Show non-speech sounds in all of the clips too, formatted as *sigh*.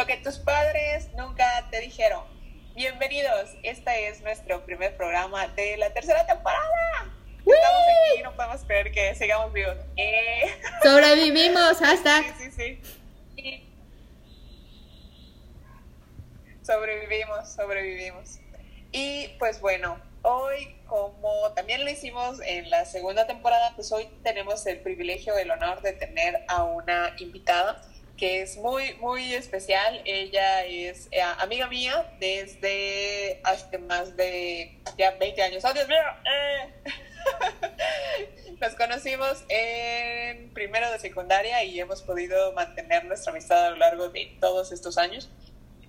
lo que tus padres nunca te dijeron. Bienvenidos, este es nuestro primer programa de la tercera temporada. Estamos aquí y no podemos creer que sigamos vivos. Eh. *laughs* Sobrevivimos, hashtag. Sí, sí, sí. Sobrevivimos, sobrevivimos. Y pues bueno, hoy como también lo hicimos en la segunda temporada, pues hoy tenemos el privilegio, el honor de tener a una invitada que es muy, muy especial. Ella es eh, amiga mía desde hace más de ya 20 años. ¡Oh, Dios mío! Eh. *laughs* Nos conocimos en primero de secundaria y hemos podido mantener nuestra amistad a lo largo de todos estos años.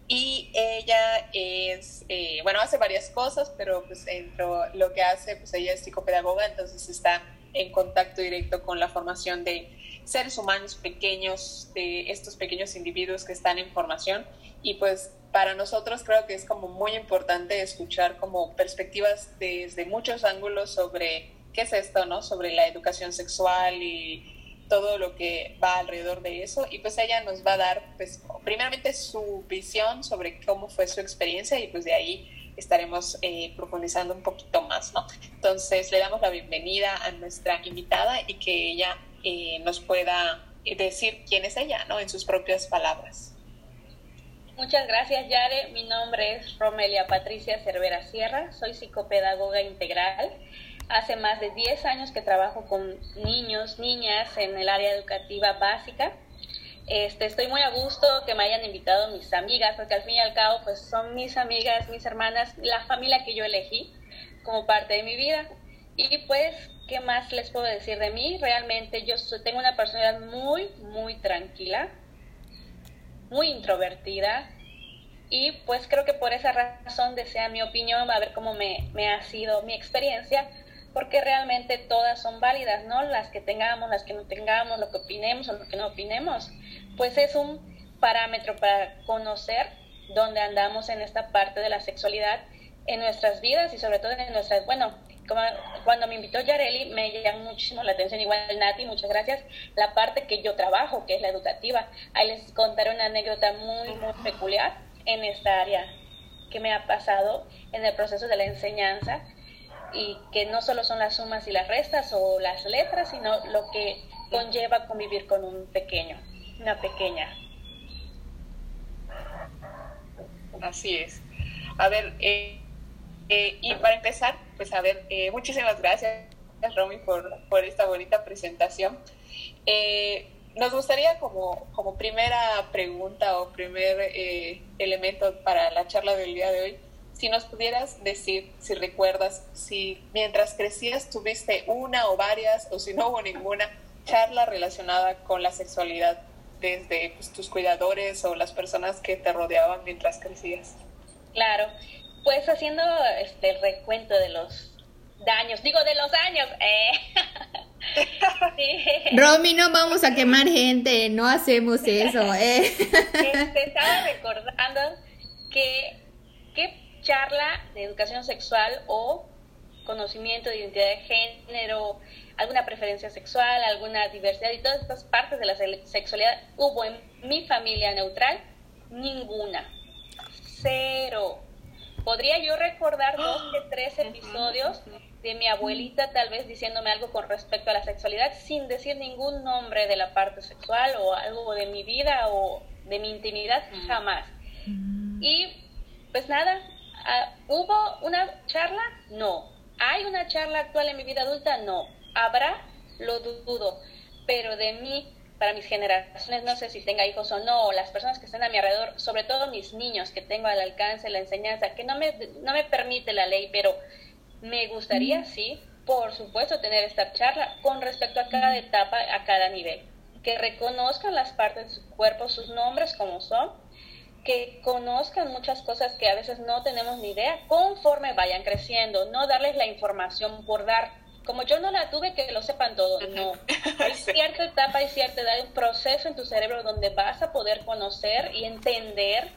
Y ella es, eh, bueno, hace varias cosas, pero pues entre lo que hace, pues ella es psicopedagoga, entonces está en contacto directo con la formación de seres humanos pequeños, de estos pequeños individuos que están en formación. Y pues para nosotros creo que es como muy importante escuchar como perspectivas desde muchos ángulos sobre qué es esto, ¿no? Sobre la educación sexual y todo lo que va alrededor de eso. Y pues ella nos va a dar, pues, primeramente su visión sobre cómo fue su experiencia y pues de ahí estaremos eh, profundizando un poquito más, ¿no? Entonces le damos la bienvenida a nuestra invitada y que ella eh, nos pueda decir quién es ella, ¿no? En sus propias palabras. Muchas gracias, Yare. Mi nombre es Romelia Patricia Cervera Sierra, soy psicopedagoga integral. Hace más de 10 años que trabajo con niños, niñas en el área educativa básica este, estoy muy a gusto que me hayan invitado mis amigas, porque al fin y al cabo, pues son mis amigas, mis hermanas, la familia que yo elegí como parte de mi vida. Y pues, ¿qué más les puedo decir de mí? Realmente yo tengo una personalidad muy, muy tranquila, muy introvertida. Y pues creo que por esa razón desea mi opinión, a ver cómo me, me ha sido mi experiencia porque realmente todas son válidas, ¿no? Las que tengamos, las que no tengamos, lo que opinemos o lo que no opinemos, pues es un parámetro para conocer dónde andamos en esta parte de la sexualidad en nuestras vidas y sobre todo en nuestras, bueno, como cuando me invitó Yareli me llamó muchísimo la atención, igual Nati, muchas gracias, la parte que yo trabajo, que es la educativa. Ahí les contaré una anécdota muy, muy peculiar en esta área que me ha pasado en el proceso de la enseñanza y que no solo son las sumas y las restas o las letras, sino lo que conlleva convivir con un pequeño, una pequeña. Así es. A ver, eh, eh, y para empezar, pues a ver, eh, muchísimas gracias, Romy, por, por esta bonita presentación. nos gustaría como, como primera pregunta o primer elemento para la charla del día de hoy, si nos pudieras decir, si recuerdas, si mientras crecías tuviste una o varias, o si no hubo ninguna charla relacionada con la sexualidad desde pues, tus cuidadores o las personas que te rodeaban mientras crecías. Claro, pues haciendo este recuento de los daños, digo de los años. Eh. *laughs* Romy, no vamos a quemar gente, no hacemos eso. *laughs* Eh. Este, estaba recordando que, que charla de educación sexual o conocimiento de identidad de género, alguna preferencia sexual, alguna diversidad y todas estas partes de la sexualidad hubo en mi familia neutral, ninguna. Cero. Podría yo recordar dos de *gasps* tres episodios de mi abuelita tal vez diciéndome algo con respecto a la sexualidad sin decir ningún nombre de la parte sexual o algo de mi vida o de mi intimidad, jamás. Y pues nada, Ah, ¿Hubo una charla? No. ¿Hay una charla actual en mi vida adulta? No. ¿Habrá? Lo dudo. Pero de mí, para mis generaciones, no sé si tenga hijos o no, o las personas que están a mi alrededor, sobre todo mis niños que tengo al alcance, la enseñanza, que no me, no me permite la ley, pero me gustaría, sí, por supuesto, tener esta charla con respecto a cada etapa, a cada nivel. Que reconozcan las partes de su cuerpo, sus nombres como son, que conozcan muchas cosas que a veces no tenemos ni idea conforme vayan creciendo, no darles la información por dar. Como yo no la tuve, que lo sepan todo, no. Hay cierta etapa, hay cierta edad, un proceso en tu cerebro donde vas a poder conocer y entender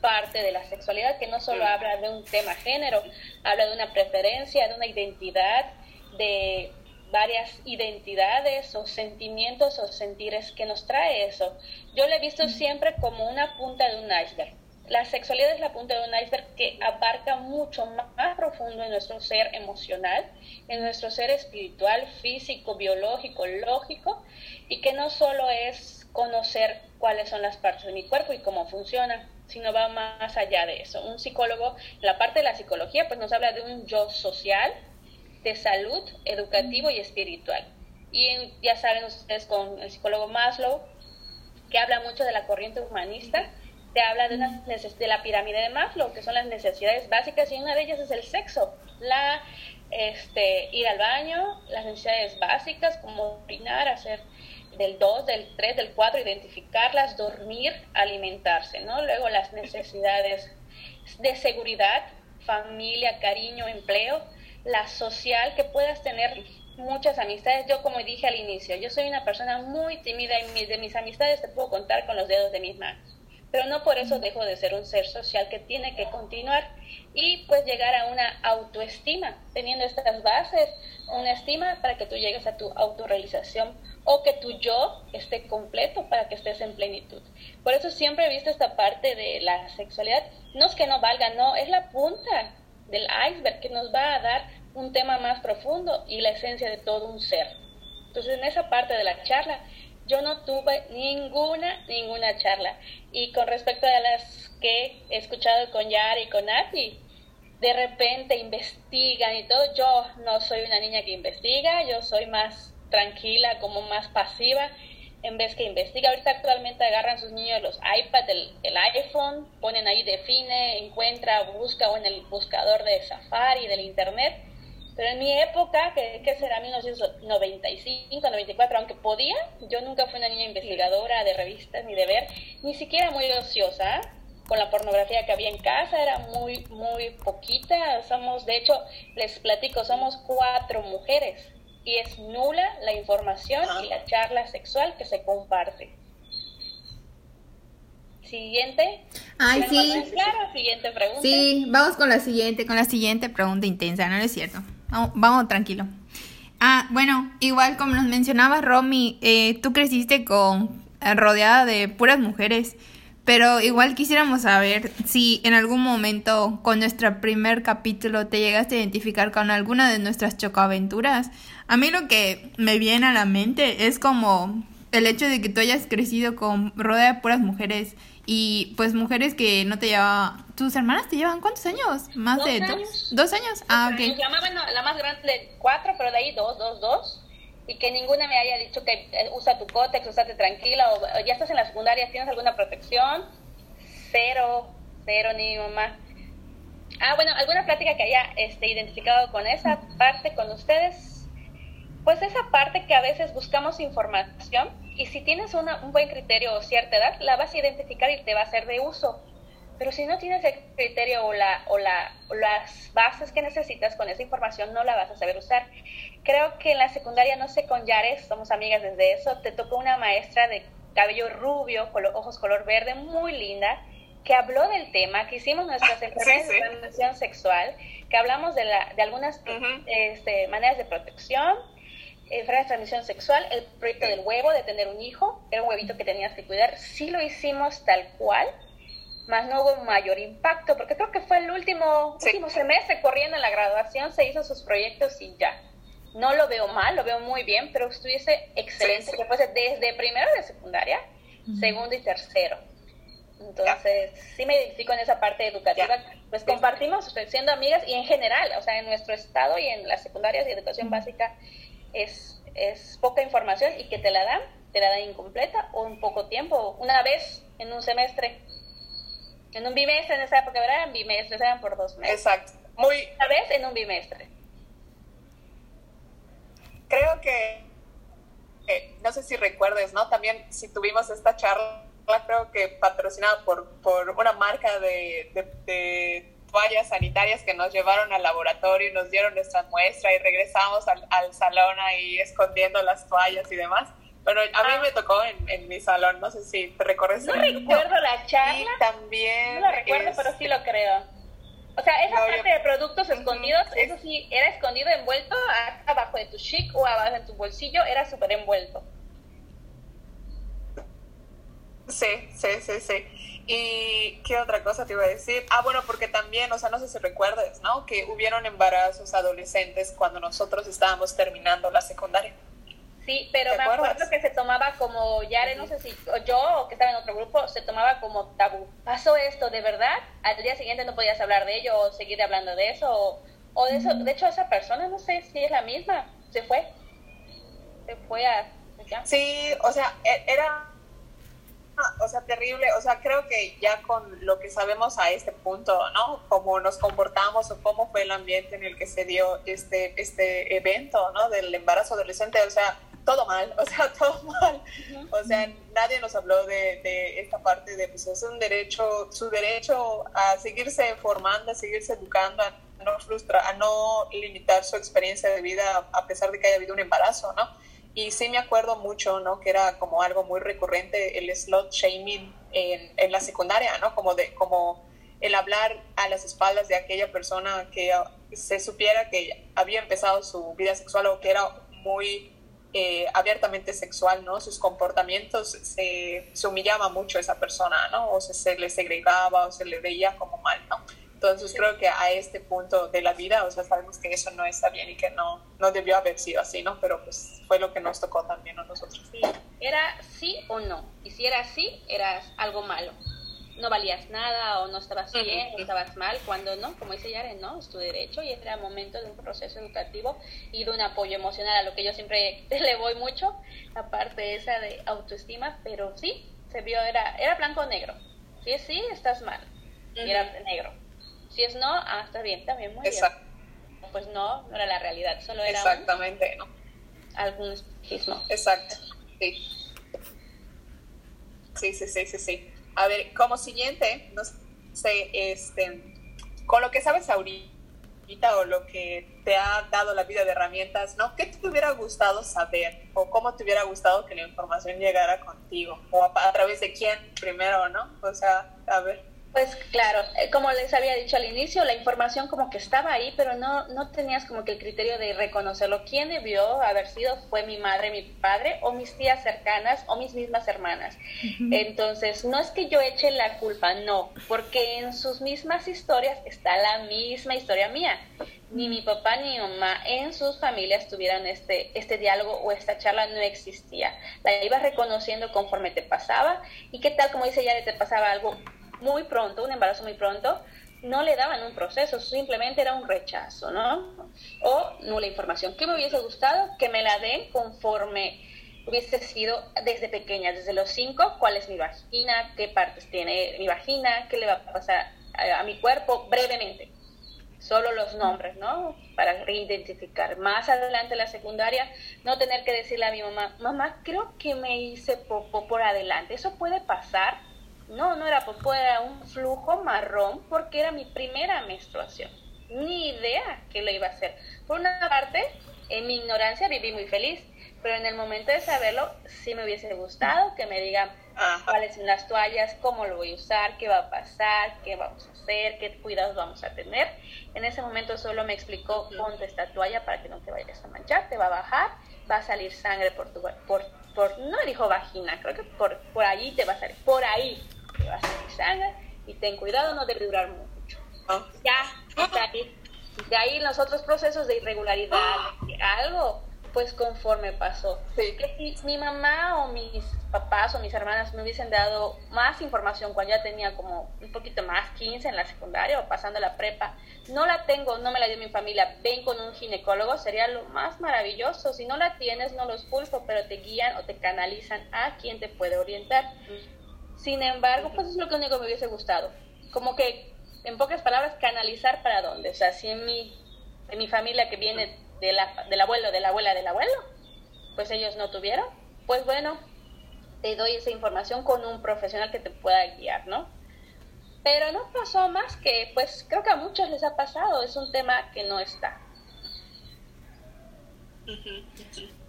parte de la sexualidad, que no solo habla de un tema género, habla de una preferencia, de una identidad, de varias identidades o sentimientos o sentires que nos trae eso. Yo lo he visto siempre como una punta de un iceberg. La sexualidad es la punta de un iceberg que abarca mucho más profundo en nuestro ser emocional, en nuestro ser espiritual, físico, biológico, lógico, y que no solo es conocer cuáles son las partes de mi cuerpo y cómo funcionan, sino va más allá de eso. Un psicólogo, la parte de la psicología, pues nos habla de un yo social, de salud, educativo y espiritual. Y ya saben ustedes con el psicólogo Maslow, que habla mucho de la corriente humanista, te habla de, una, de la pirámide de Maslow, que son las necesidades básicas, y una de ellas es el sexo, la, este, ir al baño, las necesidades básicas, como orinar, hacer del 2, del 3, del 4, identificarlas, dormir, alimentarse, ¿no? Luego las necesidades de seguridad, familia, cariño, empleo, la social, que puedas tener muchas amistades. Yo, como dije al inicio, yo soy una persona muy tímida y de mis amistades te puedo contar con los dedos de mis manos. Pero no por eso dejo de ser un ser social que tiene que continuar y pues llegar a una autoestima, teniendo estas bases, una estima para que tú llegues a tu autorrealización o que tu yo esté completo para que estés en plenitud. Por eso siempre he visto esta parte de la sexualidad, no es que no valga, no, es la punta del iceberg que nos va a dar un tema más profundo y la esencia de todo un ser. Entonces en esa parte de la charla yo no tuve ninguna, ninguna charla. Y con respecto a las que he escuchado con Yara y con Ati, de repente investigan y todo, yo no soy una niña que investiga, yo soy más tranquila, como más pasiva, en vez que investiga. Ahorita actualmente agarran sus niños los iPad, el, el, iPhone, ponen ahí define, encuentra, busca o en el buscador de Safari, del Internet. Pero en mi época, que, que será 1995, 94, aunque podía, yo nunca fui una niña investigadora de revistas ni de ver, ni siquiera muy ociosa con la pornografía que había en casa, era muy, muy poquita. Somos, de hecho, les platico, somos cuatro mujeres y es nula la información y la charla sexual que se comparte. Siguiente. Ay, sí. Claro, siguiente pregunta. Sí, vamos con la siguiente, con la siguiente pregunta intensa, ¿no es cierto? Vamos, tranquilo. Ah, bueno, igual como nos mencionaba Romy, eh, tú creciste con eh, rodeada de puras mujeres. Pero igual quisiéramos saber si en algún momento con nuestro primer capítulo te llegaste a identificar con alguna de nuestras chocoaventuras. A mí lo que me viene a la mente es como el hecho de que tú hayas crecido con rodeada de puras mujeres y pues mujeres que no te llevaban... ¿Tus hermanas te llevan cuántos años? ¿Más de dos? ¿Dos años? Ah, ok. la más grande cuatro, pero de ahí dos, dos, dos y que ninguna me haya dicho que eh, usa tu cótex, usate tranquila, o ya estás en la secundaria, ¿tienes alguna protección? Cero, cero, ni mamá. Ah, bueno, ¿alguna plática que haya este, identificado con esa parte con ustedes? Pues esa parte que a veces buscamos información y si tienes una, un buen criterio o cierta edad, la vas a identificar y te va a ser de uso. Pero si no tienes el criterio o, la, o, la, o las bases que necesitas con esa información, no la vas a saber usar. Creo que en la secundaria, no sé, con Yares, somos amigas desde eso, te tocó una maestra de cabello rubio, con ojos color verde, muy linda, que habló del tema, que hicimos nuestras *laughs* enfermedades de transmisión sexual, que hablamos de, la, de algunas este, maneras de protección, enfermedades de transmisión sexual, el proyecto del huevo, de tener un hijo, era un huevito que tenías que cuidar, sí lo hicimos tal cual, más no hubo mayor impacto, porque creo que fue el último, último semestre corriendo en la graduación, se hizo sus proyectos y ya. No lo veo mal, lo veo muy bien, pero estuviese excelente que fuese desde primero de secundaria, segundo y tercero. Entonces, sí me identifico en esa parte educativa. Pues compartimos, siendo amigas y en general, o sea, en nuestro estado y en las secundarias y educación básica es, es poca información y que te la dan, te la dan incompleta o un poco tiempo, una vez en un semestre en un bimestre, en esa época, ¿verdad? Eran bimestres, eran por dos meses. Exacto. Muy... Una vez en un bimestre. Creo que, no sé si recuerdes, ¿no? También si tuvimos esta charla, creo que patrocinada por, por una marca de, de, toallas sanitarias que nos llevaron al laboratorio y nos dieron nuestra muestra y regresamos al, al salón ahí escondiendo las toallas y demás. Bueno, a mí ah. me tocó en, en, mi salón, no sé si te recuerdas. No recuerdo la charla. Y también. No la recuerdo, pero sí lo creo. O sea, esa parte de productos escondidos, eso sí, era escondido, envuelto abajo de tu chic o abajo de tu bolsillo, era súper envuelto. Sí, sí, sí, sí. ¿Y qué otra cosa te iba a decir? Ah, bueno, porque también, o sea, no sé si recuerdes, ¿no? Que hubieron embarazos adolescentes cuando nosotros estábamos terminando la secundaria. Sí, pero me acuerdo que se tomaba como, ya no sé si yo o que estaba en otro grupo, se tomaba como tabú. Pasó esto, ¿de verdad? Al día siguiente no podías hablar de ello o seguir hablando de eso. O, de eso, de hecho esa persona, no sé si es la misma, se fue. Se fue a... Sí, o sea, e, era o sea, terrible, o sea, creo que ya con lo que sabemos a este punto, ¿no? Cómo nos comportamos o cómo fue el ambiente en el que se dio este, este evento, ¿no? Del embarazo adolescente, o sea, todo mal, *laughs* o sea, todo mal. O sea, nadie nos habló de, de esta parte de, pues es un derecho, su derecho a seguirse formando, a seguirse educando, a no frustrar, a no limitar su experiencia de vida a pesar de que haya habido un embarazo, ¿no? Y sí me acuerdo mucho, ¿no? Que era como algo muy recurrente el slot shaming en, en la secundaria, ¿no? Como, de, como el hablar a las espaldas de aquella persona que se supiera que había empezado su vida sexual o que era muy eh, abiertamente sexual, ¿no? Sus comportamientos se, se, humillaba mucho a esa persona, ¿no? O se, se, le segregaba o se le veía como mal, ¿no? Entonces creo que a este punto de la vida, o sea, sabemos que eso no está bien y que no, no debió haber sido así, ¿no? Pero pues fue lo que nos tocó también a nosotros. Sí, era sí o no. Y si era sí, eras algo malo. No valías nada o no estabas bien o estabas mal, cuando no, como dice Yaren, no, es tu derecho y era momento de un proceso educativo y de un apoyo emocional, a lo que yo siempre *laughs* le voy mucho, la parte esa de autoestima, pero sí, se vio, era, era blanco o negro. Si es sí, estás mal. Y era negro si es no, ah, está bien, también muy Exacto. bien. Pues no, no era la realidad, solo era Exactamente, ¿no? algún espejismo. Exacto, sí. Sí, sí, sí, sí, sí. A ver, como siguiente, no sé, este, con lo que sabes ahorita o lo que te ha dado la vida de herramientas, ¿no? ¿Qué te hubiera gustado saber o cómo te hubiera gustado que la información llegara contigo o a, a través de quién primero, ¿no? O sea, a ver. Pues claro, eh, como les había dicho al inicio, la información como que estaba ahí, pero no, no tenías como que el criterio de reconocerlo. ¿Quién debió haber sido? Fue mi madre, mi padre, o mis tías cercanas, o mis mismas hermanas. Entonces, no es que yo eche la culpa, no, porque en sus mismas historias está la misma historia mía. Ni mi papá ni mi mamá en sus familias tuvieran este, este diálogo o esta charla, no existía. La ibas reconociendo conforme te pasaba. ¿Y qué tal, como dice ya, te pasaba algo muy pronto, un embarazo muy pronto, no le daban un proceso, simplemente era un rechazo, ¿no? O nula información. ¿Qué me hubiese gustado? Que me la den conforme hubiese sido desde pequeña, desde los cinco, cuál es mi vagina, qué partes tiene mi vagina, qué le va a pasar a, mi cuerpo, brevemente. Solo los nombres, ¿no? Para reidentificar. Más adelante en la secundaria, no tener que decirle a mi mamá, mamá, creo que me hice poco por adelante. Eso puede pasar no, no era popó, era un flujo marrón porque era mi primera menstruación. Ni idea que lo iba a hacer. Por una parte, en mi ignorancia viví muy feliz, pero en el momento de saberlo, sí me hubiese gustado que me digan cuáles son las toallas, cómo lo voy a usar, qué va a pasar, qué vamos a hacer, qué cuidados vamos a tener. En ese momento solo me explicó, ponte esta toalla para que no te vayas a manchar, te va a bajar, va a salir sangre por tu... Por, por, no dijo vagina, creo que por, por allí te va a salir, por ahí va a ser sangre y ten cuidado, no debe durar mucho. Ah. Ya, de ahí, los otros procesos de irregularidad, algo, pues conforme pasó. Que si mi mamá o mis papás o mis hermanas me hubiesen dado más información cuando ya tenía como un poquito más, 15 en la secundaria o pasando la prepa, no la tengo, no me la dio mi familia, ven con un ginecólogo, sería lo más maravilloso. Si no la tienes, no los culpo, pero te guían o te canalizan a quien te puede orientar. Sin embargo, pues es lo que único me hubiese gustado. Como que, en pocas palabras, canalizar para dónde. O sea, si en mi, en mi familia que viene de la, del abuelo, de la abuela, del abuelo, pues ellos no tuvieron, pues bueno, te doy esa información con un profesional que te pueda guiar, ¿no? Pero no pasó más que, pues creo que a muchos les ha pasado, es un tema que no está.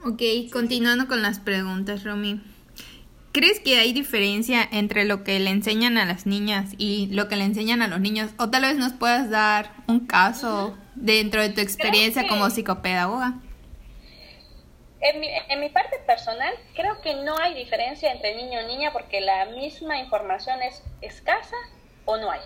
Ok, continuando con las preguntas, Romy. ¿Crees que hay diferencia entre lo que le enseñan a las niñas y lo que le enseñan a los niños? O tal vez nos puedas dar un caso dentro de tu experiencia como psicopedagoga. En mi, en mi, parte personal, creo que no hay diferencia entre niño y niña porque la misma información es escasa o no hay.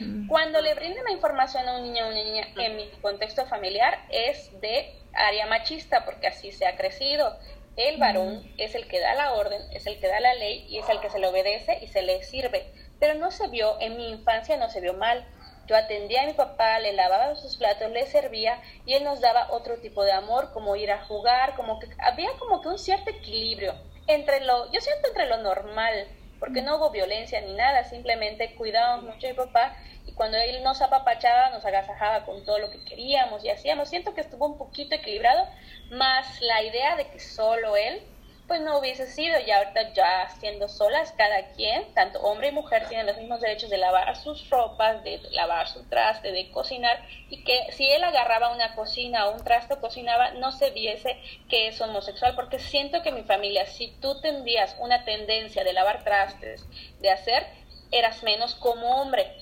Mm. Cuando le brinden la información a un niño o una niña en mi contexto familiar es de área machista porque así se ha crecido. El varón es el que da la orden, es el que da la ley y es el que se le obedece y se le sirve. Pero no se vio, en mi infancia no se vio mal. Yo atendía a mi papá, le lavaba sus platos, le servía y él nos daba otro tipo de amor, como ir a jugar, como que había como que un cierto equilibrio entre lo, yo siento entre lo normal, porque no hubo violencia ni nada, simplemente cuidábamos mucho a mi papá y cuando él nos apapachaba nos agasajaba con todo lo que queríamos y hacíamos. Siento que estuvo un poquito equilibrado, más la idea de que solo él pues no hubiese sido. Y ahorita ya siendo solas, cada quien, tanto hombre y mujer, tienen los mismos derechos de lavar sus ropas, de lavar su traste, de cocinar, y que si él agarraba una cocina o un traste o cocinaba, no se viese que es homosexual, porque siento que mi familia, si tú tendrías una tendencia de lavar trastes, de hacer, eras menos como hombre.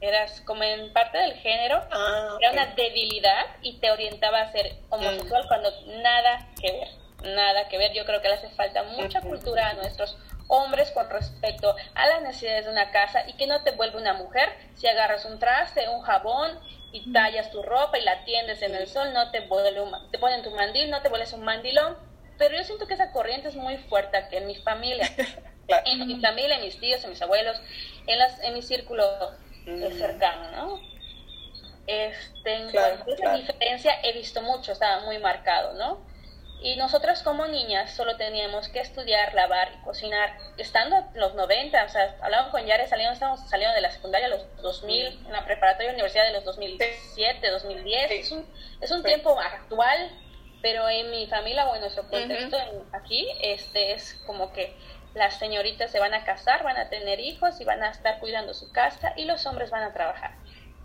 Eras como en parte del género, ah, era una debilidad y te orientaba a ser homosexual mm. cuando nada que ver nada que ver. Yo creo que le hace falta mucha cultura a nuestros hombres con respecto a las necesidades de una casa y que no te vuelve una mujer si agarras un traste, un jabón y tallas tu ropa y la tiendes en el sol, no te vuelve te ponen tu mandil, no te vuelves un mandilón. Pero yo siento que esa corriente es muy fuerte aquí en mi familia. *laughs* En mi familia, en mis tíos, en mis abuelos, en, las, en mi círculo mm. cercano, ¿no? Este, en esa diferencia he visto mucho, estaba muy marcado, ¿no? Y nosotras como niñas solo teníamos que estudiar, lavar y cocinar. Estando en los 90, o sea, hablamos con Yare, saliendo, estábamos saliendo de la secundaria los 2000, en la preparatoria universidad de los 2007, 2010. Es un, es un tiempo actual, pero en mi familia o en nuestro contexto aquí, este es como que las señoritas se van a casar, van a tener hijos y van a estar cuidando su casa y los hombres van a trabajar.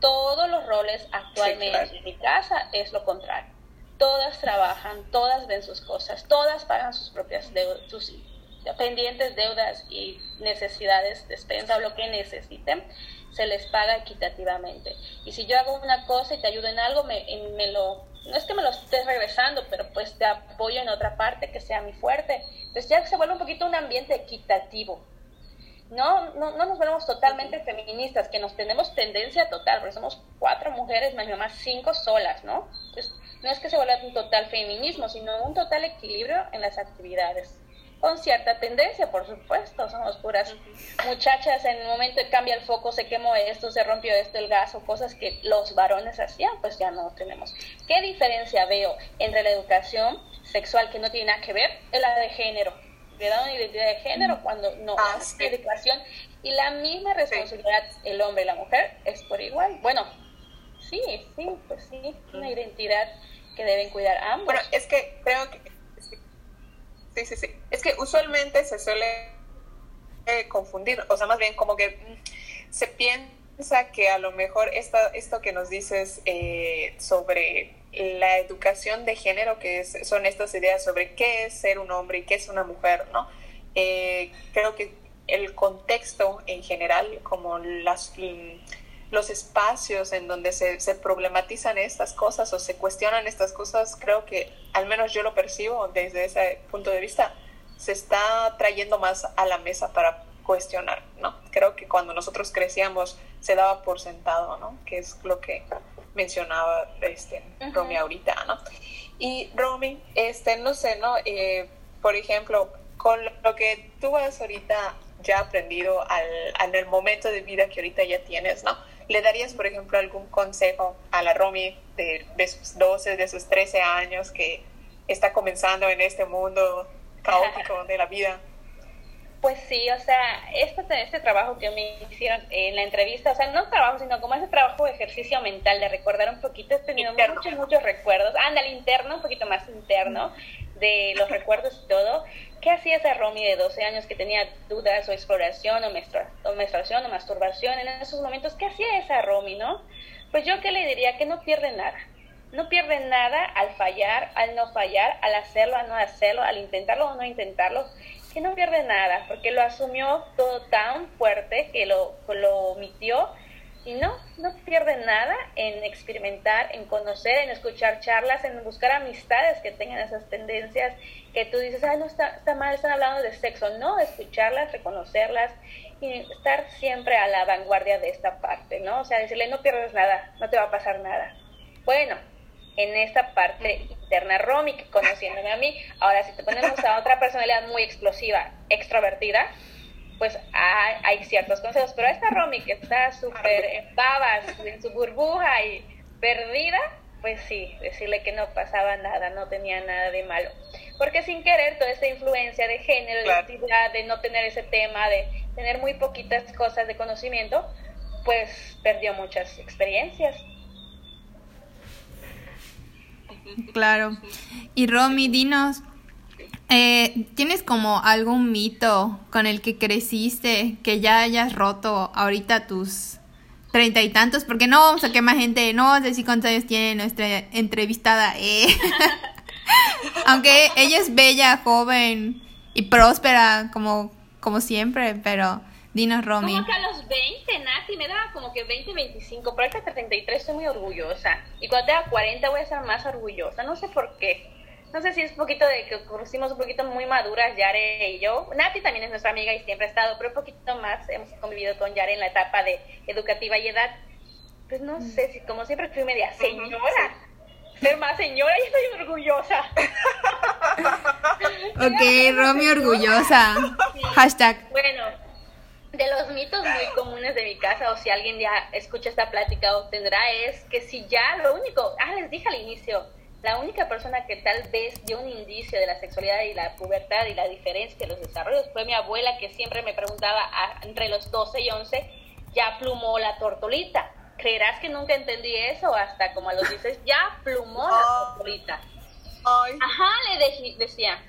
Todos los roles actualmente en mi casa es lo contrario todas trabajan, todas ven sus cosas, todas pagan sus propias deudas, sus pendientes, deudas y necesidades, despensa o lo que necesiten, se les paga equitativamente. Y si yo hago una cosa y te ayudo en algo, me, me lo, no es que me lo estés regresando, pero pues te apoyo en otra parte que sea mi fuerte. Entonces ya se vuelve un poquito un ambiente equitativo. No, no, no nos volvemos totalmente feministas, que nos tenemos tendencia total, porque somos cuatro mujeres, más mi mamá cinco solas, ¿no? Entonces, no es que se vuelva un total feminismo, sino un total equilibrio en las actividades. Con cierta tendencia, por supuesto, somos puras muchachas, en el momento que cambia el foco, se quemó esto, se rompió esto, el gas, o cosas que los varones hacían, pues ya no tenemos. ¿Qué diferencia veo entre la educación sexual que no tiene nada que ver es la de género? Le da una identidad de género cuando no ah, educación y la misma responsabilidad el hombre y la mujer es por igual. Bueno, sí, sí, pues sí, una identidad que deben cuidar ambos. Bueno, es que creo que... Sí, sí, sí. Es que usualmente se suele eh, confundir, o sea, más bien como que mm, se piensa que a lo mejor esto, esto que nos dices eh, sobre la educación de género, que son estas ideas sobre qué es ser un hombre y qué es una mujer, ¿no? Eh, creo que el contexto en general, como las los espacios en donde se, se, problematizan estas cosas o se cuestionan estas cosas, creo que al menos yo lo percibo desde ese punto de vista, se está trayendo más a la mesa para cuestionar, ¿no? Creo que cuando nosotros crecíamos se daba por sentado, ¿no? Que es lo que mencionaba este, Romy ahorita, ¿no? Y Romy, este, no sé, ¿no? Eh, por ejemplo, con lo que tú has ahorita ya aprendido al, en el momento de vida que ahorita ya tienes, ¿no? ¿Le darías, por ejemplo, algún consejo a la Romy de, de sus 12, de sus 13 años que está comenzando en este mundo caótico de la vida? Pues sí, o sea, este, este trabajo que me hicieron en la entrevista, o sea, no trabajo, sino como ese trabajo de ejercicio mental, de recordar un poquito, he tenido muchos, muchos recuerdos, anda, el interno, un poquito más interno, de los recuerdos y todo. ¿Qué hacía esa Romy de 12 años que tenía dudas o exploración o, menstruación o masturbación en esos momentos? ¿Qué hacía esa Romy, no? Pues yo que le diría que no pierde nada. No pierde nada al fallar, al no fallar, al hacerlo, al no hacerlo, al intentarlo o no intentarlo. que no pierde nada, porque lo asumió todo tan fuerte que lo, lo omitió y no, no pierde nada en experimentar, en conocer, en escuchar charlas, en buscar amistades que tengan esas tendencias que tú dices, ah, no, está, está mal, están hablando de sexo. No, escucharlas, reconocerlas y estar siempre a la vanguardia de esta parte, ¿no? O sea, decirle, no pierdes nada, no te va a pasar nada. Bueno, en esta parte interna Romy, conociéndome a mí, ahora si te ponemos a otra personalidad muy explosiva, extrovertida, pues hay, hay ciertos consejos, pero esta Romy que está súper en babas, en su burbuja y perdida, pues sí, decirle que no pasaba nada, no tenía nada de malo. Porque sin querer, toda esa influencia de género, de identidad, de no tener ese tema, de tener muy poquitas cosas de conocimiento, pues perdió muchas experiencias. Claro. Y Romy, dinos, eh, ¿tienes como algún mito con el que creciste que ya hayas roto ahorita tus treinta y tantos? Porque no vamos a quemar gente, no vamos a decir cuántos años tiene nuestra entrevistada. Eh. *laughs* Aunque ella es bella, joven y próspera como, como siempre, pero dinos, Romy. Como que a los 20, Nati, me daba como que 20, 25, pero hasta 33 estoy muy orgullosa. Y cuando tenga 40 voy a ser más orgullosa, no sé por qué no sé si es un poquito de que conocimos un poquito muy maduras, Yare y yo. Nati también es nuestra amiga y siempre ha estado, pero un poquito más hemos convivido con Yare en la etapa de educativa y edad. Pues no sé si, como siempre, fui media señora. Ser más señora y estoy orgullosa. *laughs* ok, Romy orgullosa. Hashtag. Bueno, de los mitos muy comunes de mi casa, o si alguien ya escucha esta plática o tendrá, es que si ya lo único, ah, les dije al inicio, la única persona que tal vez dio un indicio de la sexualidad y la pubertad y la diferencia de los desarrollos fue mi abuela que siempre me preguntaba entre los 12 y 11, ya plumó la tortolita. ¿Creerás que nunca entendí eso? Hasta como a los 16, ya plumó la ah. tortolita. Ajá, le decía,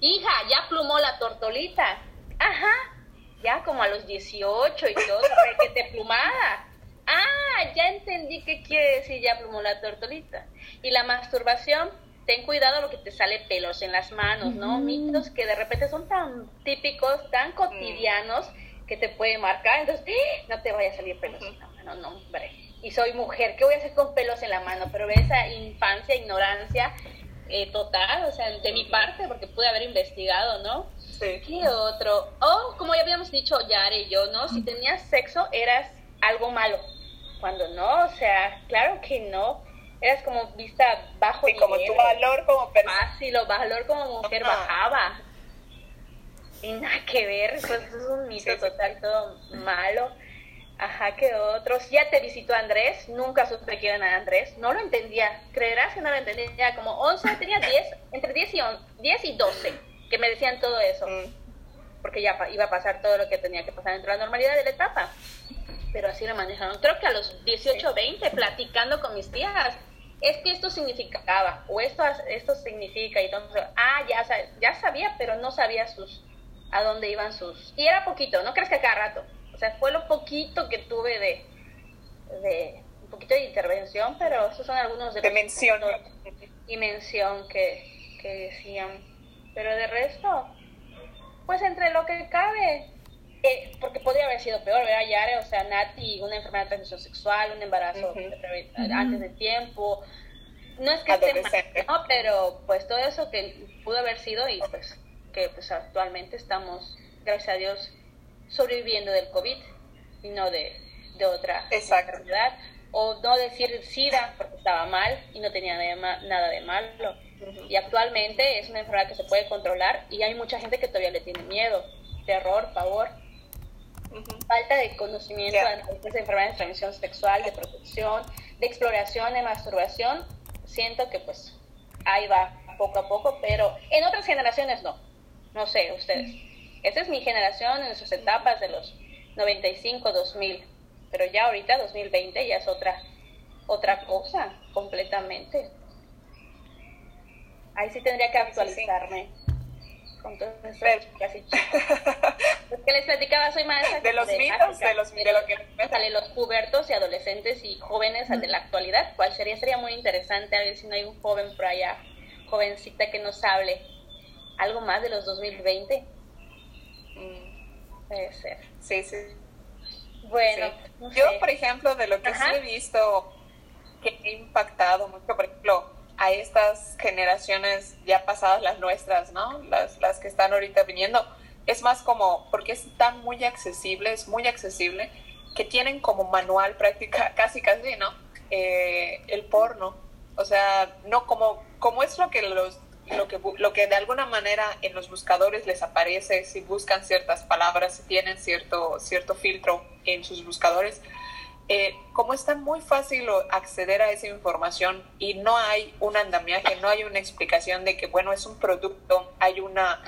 hija, ya plumó la tortolita. Ajá, ya como a los 18 y todo, que te plumada. Ah, ya entendí qué quiere decir ya plumó la tortolita. Y la masturbación, ten cuidado porque te sale pelos en las manos, ¿no? Mitos que de repente son tan típicos, tan cotidianos, que te pueden marcar. Entonces, ¡eh! no te vaya a salir pelos en la mano, no, hombre. Y soy mujer, ¿qué voy a hacer con pelos en la mano? Pero esa infancia, ignorancia eh, total, o sea, de mi parte, porque pude haber investigado, ¿no? Sí. ¿Qué otro? O, como ya habíamos dicho Yare y yo, ¿no? Si tenías sexo, eras algo malo. Cuando no, o sea, claro que no. Eras como vista bajo y como tu valor como persona fácil o valor como mujer bajaba. Y nada que ver eso es un mito total todo malo. Ajá que otros. Ya te visitó Andrés nunca supe quién era Andrés. No lo entendía creerás que no lo entendía. Como 11 tenía 10 entre 10 y 11, 10 y 12 que me decían todo eso. Mm. porque ya iba a pasar todo lo que tenía que pasar dentro de la normalidad de la etapa pero así lo manejaron. Creo que a los 18, 20, platicando con mis tías, es que esto significaba, o esto, esto significa, y entonces, ah, ya, ya sabía, pero no sabía sus, a dónde iban sus, y era poquito, no crees que cada rato, o sea, fue lo poquito que tuve de, de un poquito de intervención, pero esos son algunos de, de mención. y mención que, que decían, pero de resto, pues entre lo que cabe, eh, porque podría haber sido peor, ¿verdad, Yare? O sea, Nati, una enfermedad de transmisión sexual, un embarazo antes de tiempo. No es que esté mal, ¿no? pero pues todo eso que pudo haber sido y pues que pues actualmente estamos, gracias a Dios, sobreviviendo del COVID y no de, de otra enfermedad. O no decir SIDA porque estaba mal y no tenía nada de malo. Y actualmente es una enfermedad que se puede controlar y hay mucha gente que todavía le tiene miedo, terror, pavor falta de conocimiento de enfermedades de transmisión sexual, de protección, de exploración, de masturbación, siento que pues ahí va poco a poco, pero en otras generaciones no. No sé, ustedes. Esa es mi generación en sus etapas de los 95, 2000, pero ya ahorita 2020 ya es otra otra cosa completamente. Ahí sí tendría que actualizarme con Los *laughs* que les platicaba, soy maestra de los mitos, de, los, de lo que sale los pubertos y adolescentes y jóvenes de la actualidad. ¿Cuál sería? Sería muy interesante a ver si no hay un joven por allá, jovencita que nos hable algo más de los 2020. Puede ser. Sí, sí. Bueno, yo, por ejemplo, de lo que sí he visto que ha impactado mucho, por ejemplo, a estas generaciones ya pasadas, las nuestras, ¿no? Las, las que están ahorita viniendo, es más como, porque es tan muy accesible, es muy accesible, que tienen como manual práctica, *laughs* casi casi, ¿no? Eh, el porno. O sea, no como, como es lo que los lo que, lo que de alguna manera en los buscadores les aparece, si buscan ciertas palabras, si tienen cierto, cierto filtro en sus buscadores, eh, como es tan muy fácil acceder a esa información y no hay un andamiaje, no hay una explicación de que, bueno, es un producto, hay una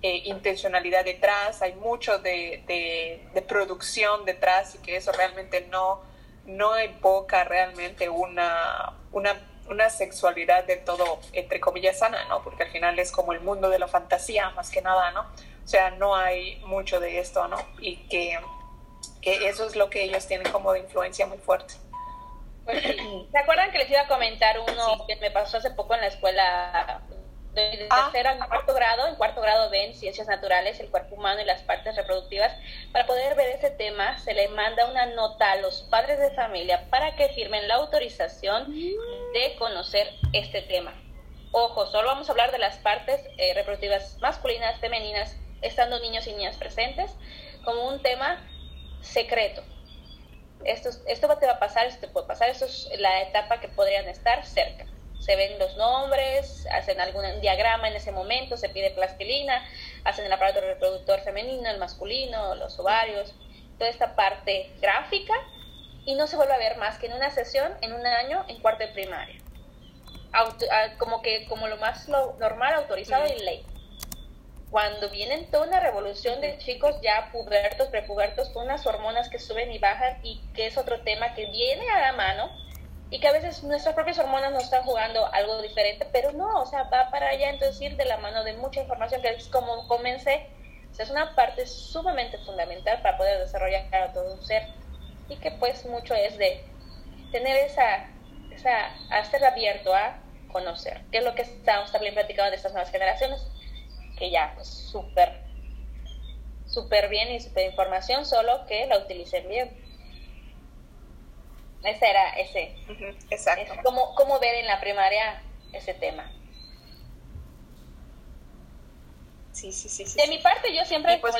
eh, intencionalidad detrás, hay mucho de, de, producción detrás y que eso realmente no, no evoca realmente una, una, una sexualidad de todo, entre comillas, sana, ¿no? Porque al final es como el mundo de la fantasía, más que nada, ¿no? O sea, no hay mucho de esto, ¿no? Y que, que eso es lo que ellos tienen como de influencia muy fuerte. Pues *clears throat* ¿Se acuerdan que les iba a comentar uno que me pasó hace poco en la escuela de ah. tercero a cuarto grado. En cuarto grado ven ciencias naturales, el cuerpo humano y las partes reproductivas. Para poder ver ese tema, se le manda una nota a los padres de familia para que firmen la autorización de conocer este tema. Ojo, solo vamos a hablar de las partes eh, reproductivas masculinas, femeninas, estando niños y niñas presentes, como un tema secreto. Esto, esto te va a pasar, esto puede pasar, esto es la etapa que podrían estar cerca se ven los nombres, hacen algún diagrama en ese momento, se pide plastilina, hacen el aparato reproductor femenino, el masculino, los ovarios, toda esta parte gráfica y no se vuelve a ver más que en una sesión, en un año, en cuarto de primaria. como que como lo más normal, autorizado y ley. Cuando vienen toda una revolución de chicos ya pubertos, prepubertos, con unas hormonas que suben y bajan y que es otro tema que viene a la mano, y que a veces nuestras propias hormonas nos están jugando algo diferente, pero no, o sea, va para allá. Entonces ir de la mano de mucha información que es como comencé, es una parte sumamente fundamental para poder desarrollar a todo un ser y que pues mucho es de tener esa, esa a ser abierto a conocer, que es lo que estamos también platicando de estas nuevas generaciones, que ya pues súper, súper bien y súper información, solo que la utilicen bien. Ese era ese. exacto. cómo, ver en la primaria ese tema. Sí, sí, sí. de mi parte, yo siempre pues,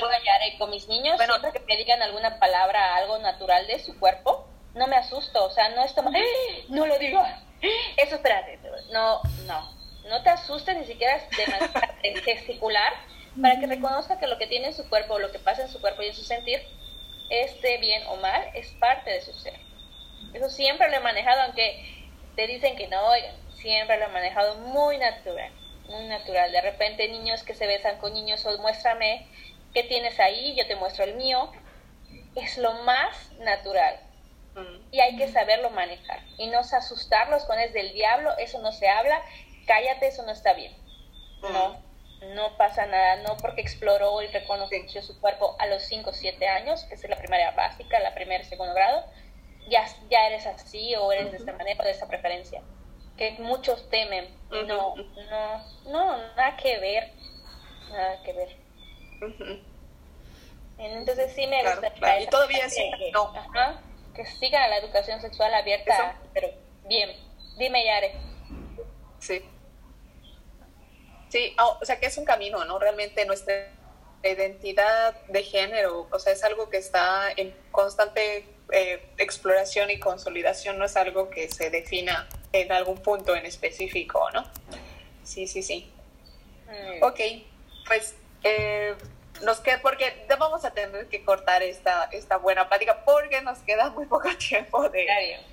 con mis niños, bueno, siempre que me digan alguna palabra, algo natural de su cuerpo, no me asusto, o sea, no es como, ¡Eh! no lo digo, *laughs* eso espérate, no, no, no te asustes ni siquiera *laughs* de gesticular para que reconozca que lo que tiene en su cuerpo, lo que pasa en su cuerpo y en su sentir, esté bien o mal, es parte de su ser. Eso siempre lo he manejado, aunque te dicen que no, siempre lo he manejado muy natural, muy natural. De repente niños que se besan con niños, o muéstrame qué tienes ahí, yo te muestro el mío. Es lo más natural. Mm. Y hay que saberlo manejar. Y no asustarlos con es del diablo, eso no se habla, cállate, eso no está bien. No, no pasa nada, no porque exploró y reconoció su cuerpo a los 5 o 7 años, que es la primaria básica, la primera y segundo grado, ya, ya eres así o eres de esta manera o de esta preferencia. Que muchos temen. No, no, no, nada que ver. Nada que ver. Entonces sí me gusta. Y todavía sí, no. que siga la educación sexual abierta, pero bien. Dime, Yare. Sí. Sí, o sea que es un camino, ¿no? Realmente nuestra identidad de género, o sea, es algo que está en constante eh, exploración y consolidación, no es algo que se defina en algún punto en específico, ¿no? Sí, sí, sí. Mm. Ok, pues eh, nos queda, porque vamos a tener que cortar esta, esta buena plática porque nos queda muy poco *laughs* tiempo de,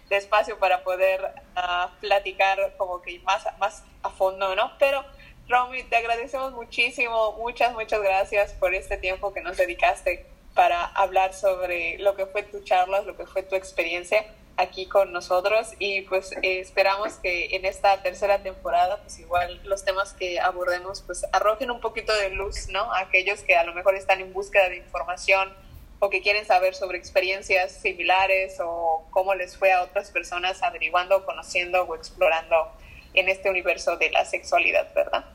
de espacio para poder uh, platicar como que más, más a fondo, ¿no? Pero Romy, te agradecemos muchísimo, muchas, muchas gracias por este tiempo que nos dedicaste para hablar sobre lo que fue tu charla, lo que fue tu experiencia aquí con nosotros y pues eh, esperamos que en esta tercera temporada pues igual los temas que abordemos pues arrojen un poquito de luz, ¿no? A aquellos que a lo mejor están en búsqueda de información o que quieren saber sobre experiencias similares o cómo les fue a otras personas averiguando, conociendo o explorando en este universo de la sexualidad, ¿verdad?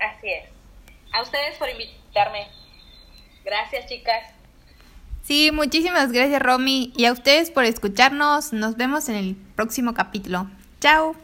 Así es. A ustedes por invitarme. Gracias, chicas. Sí, muchísimas gracias, Romy. Y a ustedes por escucharnos. Nos vemos en el próximo capítulo. Chao.